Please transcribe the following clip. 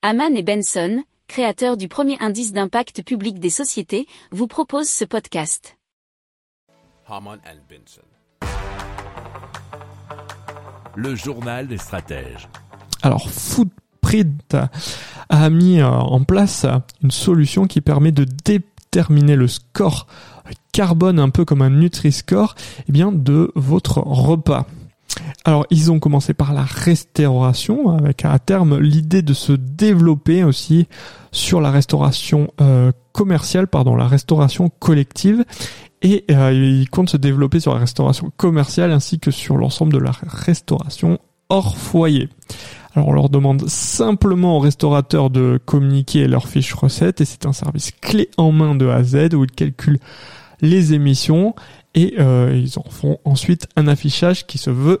Haman et Benson, créateurs du premier indice d'impact public des sociétés, vous proposent ce podcast. Haman and Benson. Le journal des stratèges. Alors, Footprint a mis euh, en place une solution qui permet de déterminer le score carbone, un peu comme un Nutri-Score, eh bien, de votre repas. Alors, ils ont commencé par la restauration, avec à terme l'idée de se développer aussi sur la restauration euh, commerciale, pardon, la restauration collective. Et euh, ils comptent se développer sur la restauration commerciale ainsi que sur l'ensemble de la restauration hors foyer. Alors on leur demande simplement aux restaurateurs de communiquer leurs fiches recettes et c'est un service clé en main de A à Z où ils calculent les émissions et euh, ils en font ensuite un affichage qui se veut